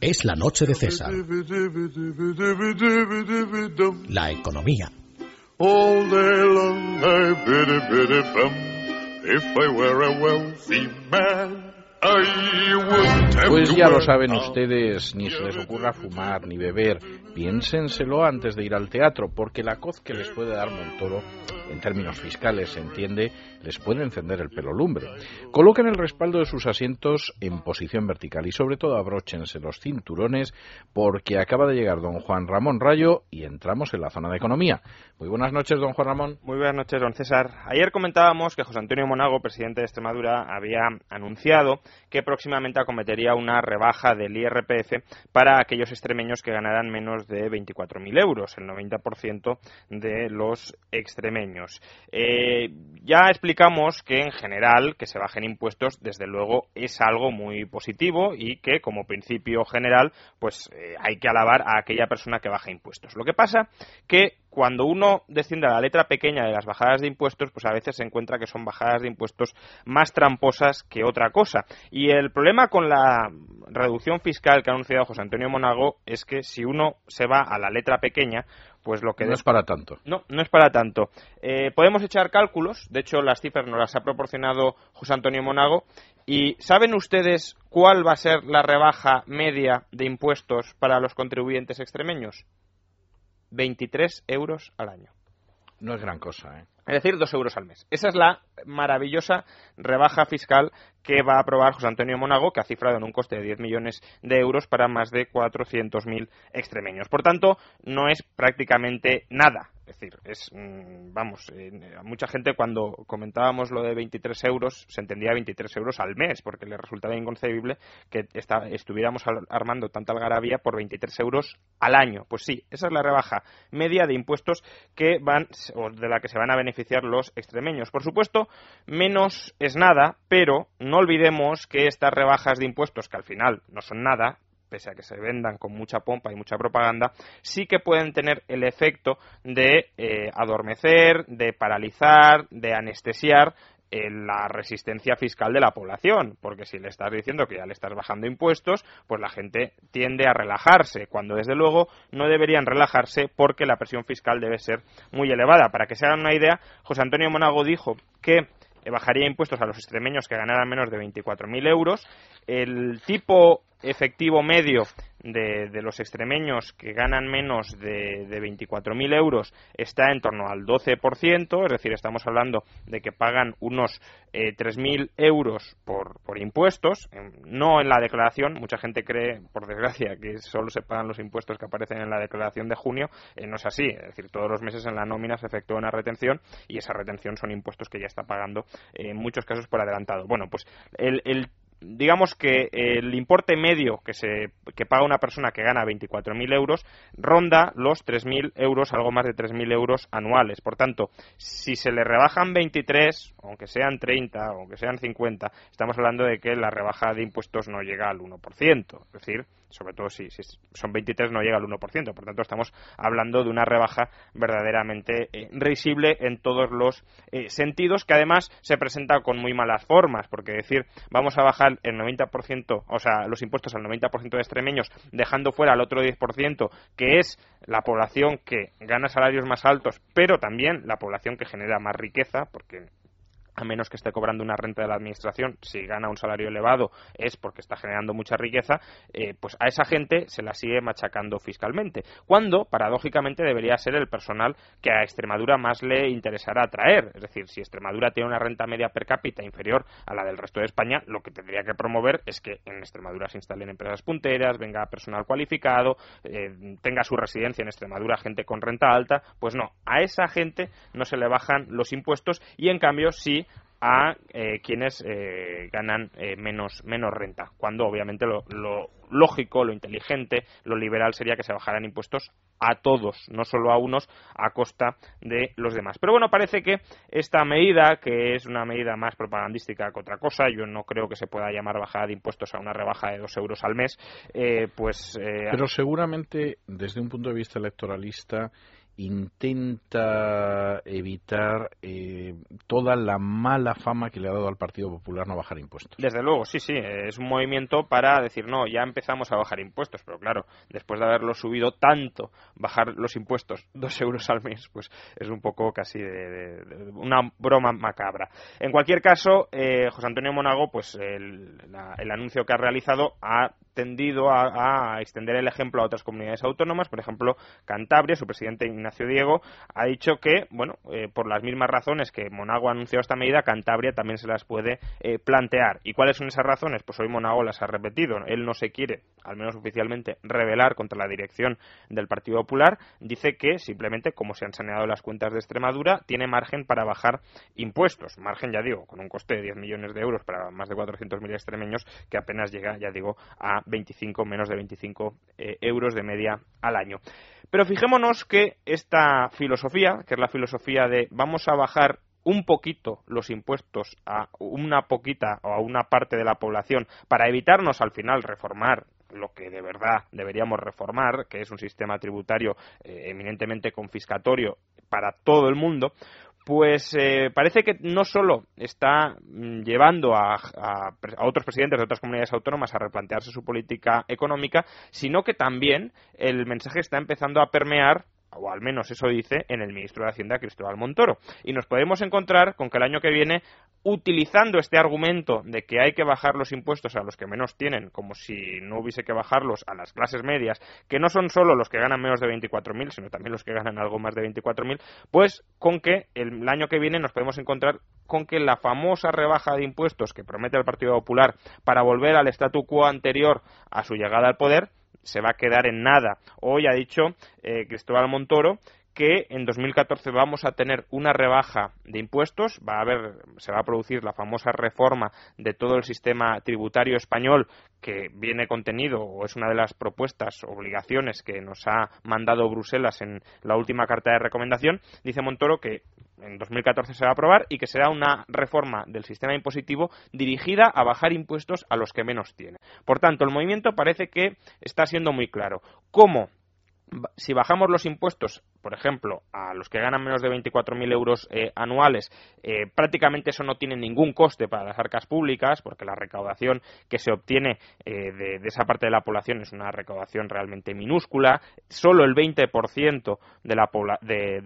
Es la noche de César. La economía. All Pues ya lo saben ustedes, ni se les ocurra fumar ni beber. Piénsenselo antes de ir al teatro, porque la coz que les puede dar Montoro, en términos fiscales se entiende, les puede encender el pelo lumbre. Coloquen el respaldo de sus asientos en posición vertical y sobre todo abróchense los cinturones, porque acaba de llegar don Juan Ramón Rayo y entramos en la zona de economía. Muy buenas noches, don Juan Ramón. Muy buenas noches, don César. Ayer comentábamos que José Antonio Monago, presidente de Extremadura, había anunciado que próximamente acometería una rebaja del IRPF para aquellos extremeños que ganaran menos de 24.000 euros, el 90% de los extremeños. Eh, ya explicamos que en general que se bajen impuestos, desde luego, es algo muy positivo y que como principio general, pues eh, hay que alabar a aquella persona que baja impuestos. Lo que pasa que cuando uno desciende a la letra pequeña de las bajadas de impuestos, pues a veces se encuentra que son bajadas de impuestos más tramposas que otra cosa. Y el problema con la reducción fiscal que ha anunciado José Antonio Monago es que si uno se va a la letra pequeña, pues lo que No es para tanto. no, no es para tanto. Eh, podemos echar cálculos, de hecho las cifras nos las ha proporcionado José Antonio Monago, y ¿saben ustedes cuál va a ser la rebaja media de impuestos para los contribuyentes extremeños? 23 euros al año. No es gran cosa, ¿eh? Es decir, 2 euros al mes. Esa es la maravillosa rebaja fiscal que va a aprobar José Antonio Monago, que ha cifrado en un coste de 10 millones de euros para más de 400.000 extremeños. Por tanto, no es prácticamente nada. Es decir, es, mm, vamos, eh, mucha gente cuando comentábamos lo de 23 euros, se entendía 23 euros al mes, porque le resultaba inconcebible que estuviéramos armando tanta algarabía por 23 euros al año. Pues sí, esa es la rebaja media de impuestos que van, o de la que se van a beneficiar los extremeños. Por supuesto, menos es nada, pero no olvidemos que estas rebajas de impuestos, que al final no son nada, pese a que se vendan con mucha pompa y mucha propaganda, sí que pueden tener el efecto de eh, adormecer, de paralizar, de anestesiar eh, la resistencia fiscal de la población, porque si le estás diciendo que ya le estás bajando impuestos, pues la gente tiende a relajarse, cuando desde luego no deberían relajarse porque la presión fiscal debe ser muy elevada. Para que se hagan una idea, José Antonio Monago dijo que bajaría impuestos a los extremeños que ganaran menos de 24.000 euros. El tipo efectivo medio de, los extremeños que ganan menos de, de 24.000 euros está en torno al 12%, es decir, estamos hablando de que pagan unos eh, 3.000 euros por, por impuestos, em, no en la declaración, mucha gente cree, por desgracia, que solo se pagan los impuestos que aparecen en la declaración de junio, eh, no es así, es decir, todos los meses en la nómina se efectúa una retención y esa retención son impuestos que ya está pagando eh, en muchos casos por adelantado. Bueno, pues el digamos que el importe medio que se que paga una persona que gana 24.000 euros ronda los 3.000 euros, algo más de 3.000 euros anuales. Por tanto, si se le rebajan 23, aunque sean 30, aunque sean 50, estamos hablando de que la rebaja de impuestos no llega al 1%. Es decir, sobre todo si, si son 23 no llega al 1%. Por tanto, estamos hablando de una rebaja verdaderamente eh, risible en todos los eh, sentidos, que además se presenta con muy malas formas, porque decir vamos a bajar el 90%, o sea, los impuestos al 90% de extremeños, dejando fuera al otro 10%, que es la población que gana salarios más altos, pero también la población que genera más riqueza, porque a menos que esté cobrando una renta de la administración, si gana un salario elevado es porque está generando mucha riqueza, eh, pues a esa gente se la sigue machacando fiscalmente. Cuando, paradójicamente, debería ser el personal que a Extremadura más le interesará atraer. Es decir, si Extremadura tiene una renta media per cápita inferior a la del resto de España, lo que tendría que promover es que en Extremadura se instalen empresas punteras, venga personal cualificado, eh, tenga su residencia en Extremadura gente con renta alta. Pues no, a esa gente no se le bajan los impuestos y en cambio sí a eh, quienes eh, ganan eh, menos, menos renta, cuando obviamente lo, lo lógico, lo inteligente, lo liberal sería que se bajaran impuestos a todos, no solo a unos, a costa de los demás. Pero bueno, parece que esta medida, que es una medida más propagandística que otra cosa, yo no creo que se pueda llamar bajada de impuestos a una rebaja de dos euros al mes, eh, pues... eh, Pero seguramente, desde un punto de vista electoralista, intenta evitar eh, toda la mala fama que le ha dado al Partido Popular no bajar impuestos. Desde luego, sí, sí, es un movimiento para decir, no, ya empezamos a bajar impuestos, pero claro, después de haberlo subido tanto, bajar los impuestos dos euros al mes, pues es un poco casi de, una broma macabra. En cualquier caso, eh, José Antonio Monago, pues el, el anuncio que ha realizado ha tendido a, extender el ejemplo a otras comunidades autónomas. Por ejemplo, Cantabria, su presidente Ignacio Diego, ha dicho que, bueno, eh, por las mismas razones que Monago ha anunciado esta medida, Cantabria también se las puede eh, plantear. ¿Y cuáles son esas razones? Pues hoy Monago las ha repetido. Él no se quiere, al menos oficialmente, rebelar contra la dirección del Partido Popular. Dice que simplemente, como se han saneado las cuentas de Extremadura, tiene margen para bajar impuestos. Margen, ya digo, con un coste de 10 millones de euros para más de 400.000 extremeños, que apenas llega, ya digo, a 25, menos de 25 eh, euros de media al año. Pero fijémonos que esta filosofía, que es la filosofía de vamos a bajar un poquito los impuestos a una poquita o a una parte de la población para evitarnos al final reformar lo que de verdad deberíamos reformar, que es un sistema tributario eh, eminentemente confiscatorio para todo el mundo, pues eh, parece que no solo está mm, llevando a, a, otros presidentes de otras comunidades autónomas a replantearse su política económica, sino que también el mensaje está empezando a permear o al menos eso dice en el ministro de Hacienda Cristóbal Montoro. Y nos podemos encontrar con que el año que viene, utilizando este argumento de que hay que bajar los impuestos a los que menos tienen, como si no hubiese que bajarlos a las clases medias, que no son solo los que ganan menos de 24.000, sino también los que ganan algo más de 24.000, pues con que el año que viene nos podemos encontrar con que la famosa rebaja de impuestos que promete el Partido Popular para volver al statu quo anterior a su llegada al poder, se va a quedar en nada. Hoy ha dicho eh, Cristóbal Montoro que en 2014 vamos a tener una rebaja de impuestos, va a haber, se va a producir la famosa reforma de todo el sistema tributario español que viene contenido o es una de las propuestas, obligaciones que nos ha mandado Bruselas en la última carta de recomendación, dice Montoro que en 2014 se va a aprobar y que será una reforma del sistema impositivo dirigida a bajar impuestos a los que menos tienen. Por tanto, el movimiento parece que está siendo muy claro. ¿Cómo si bajamos los impuestos, por ejemplo, a los que ganan menos de 24.000 euros eh, anuales, eh, prácticamente eso no tiene ningún coste para las arcas públicas, porque la recaudación que se obtiene eh, de, esa parte de la población es una recaudación realmente minúscula. Solo el 20% de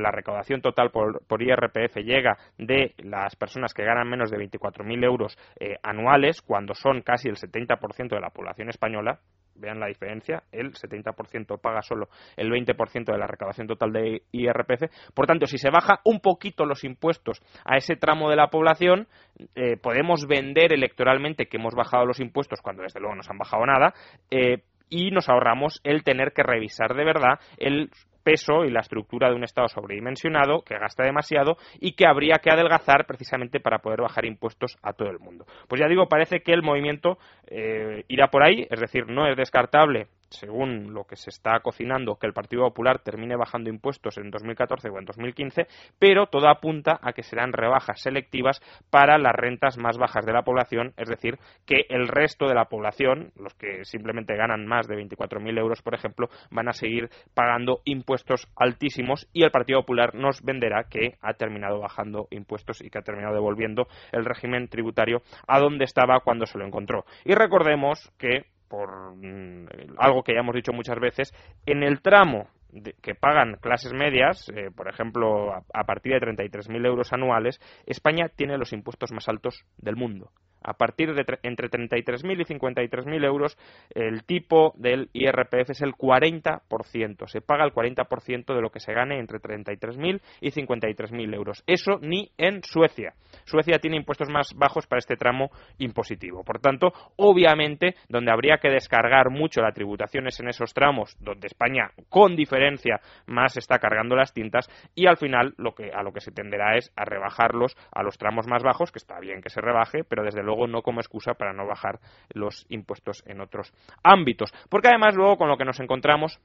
la, recaudación total por, por, IRPF llega de las personas que ganan menos de 24.000 euros anuales, cuando son casi el 70% de la población española vean la diferencia, el 70% paga solo el 20% de la recaudación total de IRPF. Por tanto, si se baja un poquito los impuestos a ese tramo de la población, eh, podemos vender electoralmente que hemos bajado los impuestos cuando desde luego no se han bajado nada. Eh, y nos ahorramos el tener que revisar de verdad el peso y la estructura de un Estado sobredimensionado que gasta demasiado y que habría que adelgazar precisamente para poder bajar impuestos a todo el mundo. Pues ya digo, parece que el movimiento eh, irá por ahí, es decir, no es descartable según lo que se está cocinando, que el Partido Popular termine bajando impuestos en 2014 o en 2015, pero todo apunta a que serán rebajas selectivas para las rentas más bajas de la población, es decir, que el resto de la población, los que simplemente ganan más de 24.000 euros, por ejemplo, van a seguir pagando impuestos altísimos y el Partido Popular nos venderá que ha terminado bajando impuestos y que ha terminado devolviendo el régimen tributario a donde estaba cuando se lo encontró. Y recordemos que por mm, algo que ya hemos dicho muchas veces, en el tramo que pagan clases medias, eh, por ejemplo, a, a partir de 33.000 euros anuales, España tiene los impuestos más altos del mundo a partir de entre 33.000 y 53.000 euros, el tipo del IRPF es el 40%. Se paga el 40% de lo que se gane entre 33.000 y 53.000 euros. Eso ni en Suecia. Suecia tiene impuestos más bajos para este tramo impositivo. Por tanto, obviamente, donde habría que descargar mucho la tributación es en esos tramos donde España, con diferencia, más está cargando las tintas y al final lo que, a lo que se tenderá es a rebajarlos a los tramos más bajos, que está bien que se rebaje, pero desde luego luego no como excusa para no bajar los impuestos en otros ámbitos. Porque además luego con lo que nos encontramos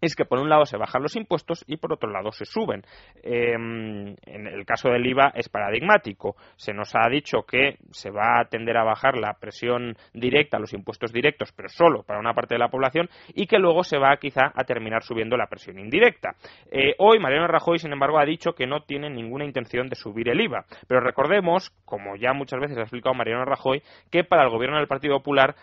es que por un lado se bajan los impuestos y por otro lado se suben. Em, en el caso del IVA es paradigmático. Se nos ha dicho que se va a tender a bajar la presión directa, los impuestos directos, pero solo para una parte de la población y que luego se va quizá a terminar subiendo la presión indirecta. Eh, hoy Mariano Rajoy, sin embargo, ha dicho que no tiene ninguna intención de subir el IVA. Pero recordemos, como ya muchas veces ha explicado Mariano Rajoy, que para el gobierno del Partido Popular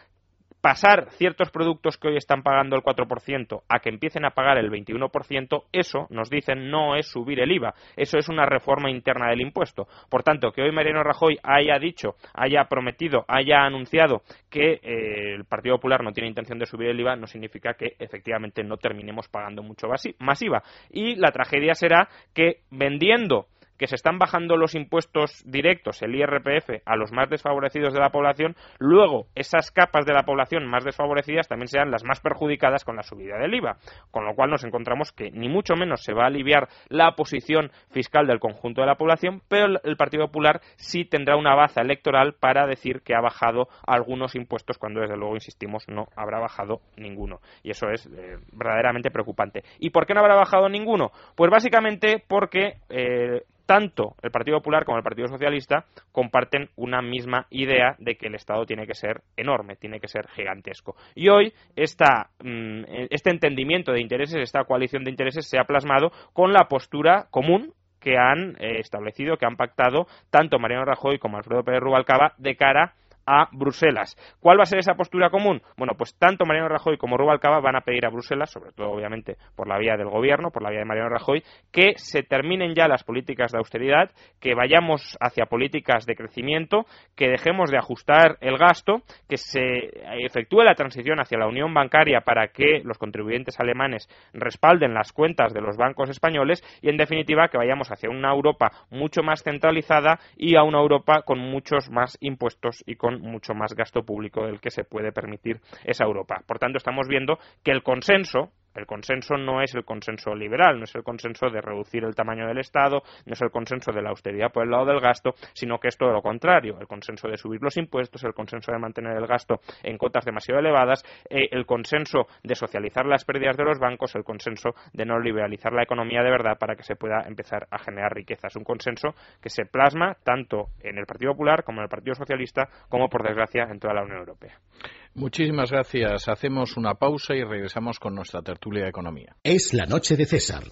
pasar ciertos productos que hoy están pagando el 4% a que empiecen a pagar el 21%, eso, nos dicen, no es subir el IVA. Eso es una reforma interna del impuesto. Por tanto, que hoy Mariano Rajoy haya dicho, haya prometido, haya anunciado que eh, el Partido Popular no tiene intención de subir el IVA, no significa que efectivamente no terminemos pagando mucho más IVA. Y la tragedia será que vendiendo que se están bajando los impuestos directos, el IRPF, a los más desfavorecidos de la población, luego esas capas de la población más desfavorecidas también sean las más perjudicadas con la subida del IVA. Con lo cual nos encontramos que ni mucho menos se va a aliviar la posición fiscal del conjunto de la población, pero el Partido Popular sí tendrá una baza electoral para decir que ha bajado algunos impuestos cuando desde luego, insistimos, no habrá bajado ninguno. Y eso es eh, verdaderamente preocupante. ¿Y por qué no habrá bajado ninguno? Pues básicamente porque eh, tanto el Partido Popular como el Partido Socialista comparten una misma idea de que el Estado tiene que ser enorme, tiene que ser gigantesco. Y hoy mm, este entendimiento de intereses, esta coalición de intereses se ha plasmado con la postura común que han eh, establecido, que han pactado tanto Mariano Rajoy como Alfredo Pérez Rubalcaba de cara a Bruselas. ¿Cuál va a ser esa postura común? Bueno, pues tanto Mariano Rajoy como Rubalcaba van a pedir a Bruselas, sobre todo obviamente por la vía del gobierno, por la vía de Mariano Rajoy, que se terminen ya las políticas de austeridad, que vayamos hacia políticas de crecimiento, que dejemos de ajustar el gasto, que se efectúe la transición hacia la unión bancaria para que los contribuyentes alemanes respalden las cuentas de los bancos españoles y en definitiva que vayamos hacia una Europa mucho más centralizada y a una Europa con muchos más impuestos y con mucho más gasto público del que se puede permitir esa Europa. Por tanto, estamos viendo que el consenso el consenso no es el consenso liberal, no es el consenso de reducir el tamaño del Estado, no es el consenso de la austeridad por el lado del gasto, sino que es todo lo contrario, el consenso de subir los impuestos, el consenso de mantener el gasto en cotas demasiado elevadas, eh, el consenso de socializar las pérdidas de los bancos, el consenso de no liberalizar la economía de verdad para que se pueda empezar a generar riqueza. Es un consenso que se plasma tanto en el Partido Popular como en el Partido Socialista, como por desgracia en toda la Unión Europea. Muchísimas gracias. Hacemos una pausa y regresamos con nuestra tertulia de economía. Es la noche de César.